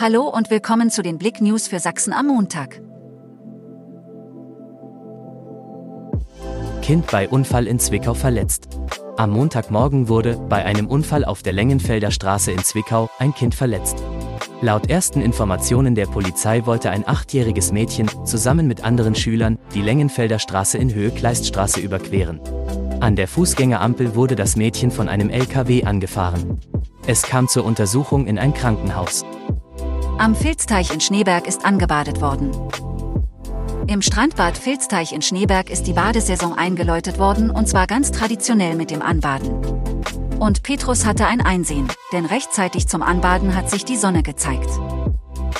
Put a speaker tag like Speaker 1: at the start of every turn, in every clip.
Speaker 1: Hallo und willkommen zu den Blick News für Sachsen am Montag.
Speaker 2: Kind bei Unfall in Zwickau verletzt. Am Montagmorgen wurde, bei einem Unfall auf der Längenfelder Straße in Zwickau, ein Kind verletzt. Laut ersten Informationen der Polizei wollte ein achtjähriges Mädchen, zusammen mit anderen Schülern, die Längenfelder Straße in Höhe Kleiststraße überqueren. An der Fußgängerampel wurde das Mädchen von einem LKW angefahren. Es kam zur Untersuchung in ein Krankenhaus.
Speaker 1: Am Filzteich in Schneeberg ist angebadet worden. Im Strandbad Filzteich in Schneeberg ist die Badesaison eingeläutet worden und zwar ganz traditionell mit dem Anbaden. Und Petrus hatte ein Einsehen, denn rechtzeitig zum Anbaden hat sich die Sonne gezeigt.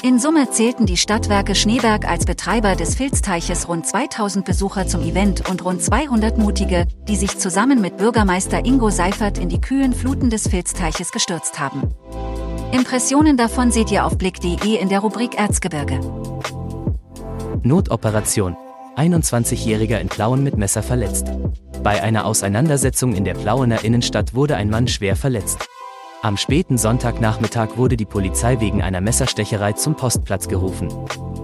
Speaker 1: In Summe zählten die Stadtwerke Schneeberg als Betreiber des Filzteiches rund 2000 Besucher zum Event und rund 200 Mutige, die sich zusammen mit Bürgermeister Ingo Seifert in die kühlen Fluten des Filzteiches gestürzt haben. Impressionen davon seht ihr auf blick.de in der Rubrik Erzgebirge.
Speaker 2: Notoperation. 21-Jähriger in Plauen mit Messer verletzt. Bei einer Auseinandersetzung in der Plauener Innenstadt wurde ein Mann schwer verletzt. Am späten Sonntagnachmittag wurde die Polizei wegen einer Messerstecherei zum Postplatz gerufen.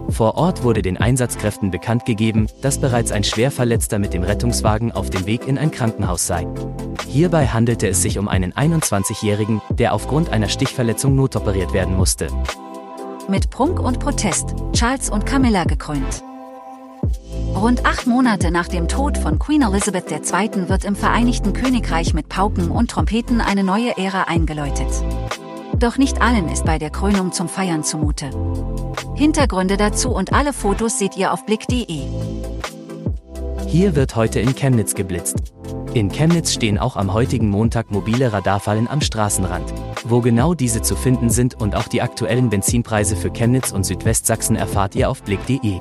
Speaker 2: Vor Ort wurde den Einsatzkräften bekannt gegeben, dass bereits ein Schwerverletzter mit dem Rettungswagen auf dem Weg in ein Krankenhaus sei. Hierbei handelte es sich um einen 21-Jährigen, der aufgrund einer Stichverletzung notoperiert werden musste.
Speaker 1: Mit Prunk und Protest, Charles und Camilla gekrönt. Rund acht Monate nach dem Tod von Queen Elizabeth II. wird im Vereinigten Königreich mit Pauken und Trompeten eine neue Ära eingeläutet. Doch nicht allen ist bei der Krönung zum Feiern zumute. Hintergründe dazu und alle Fotos seht ihr auf blick.de.
Speaker 2: Hier wird heute in Chemnitz geblitzt. In Chemnitz stehen auch am heutigen Montag mobile Radarfallen am Straßenrand. Wo genau diese zu finden sind und auch die aktuellen Benzinpreise für Chemnitz und Südwestsachsen erfahrt ihr auf blick.de.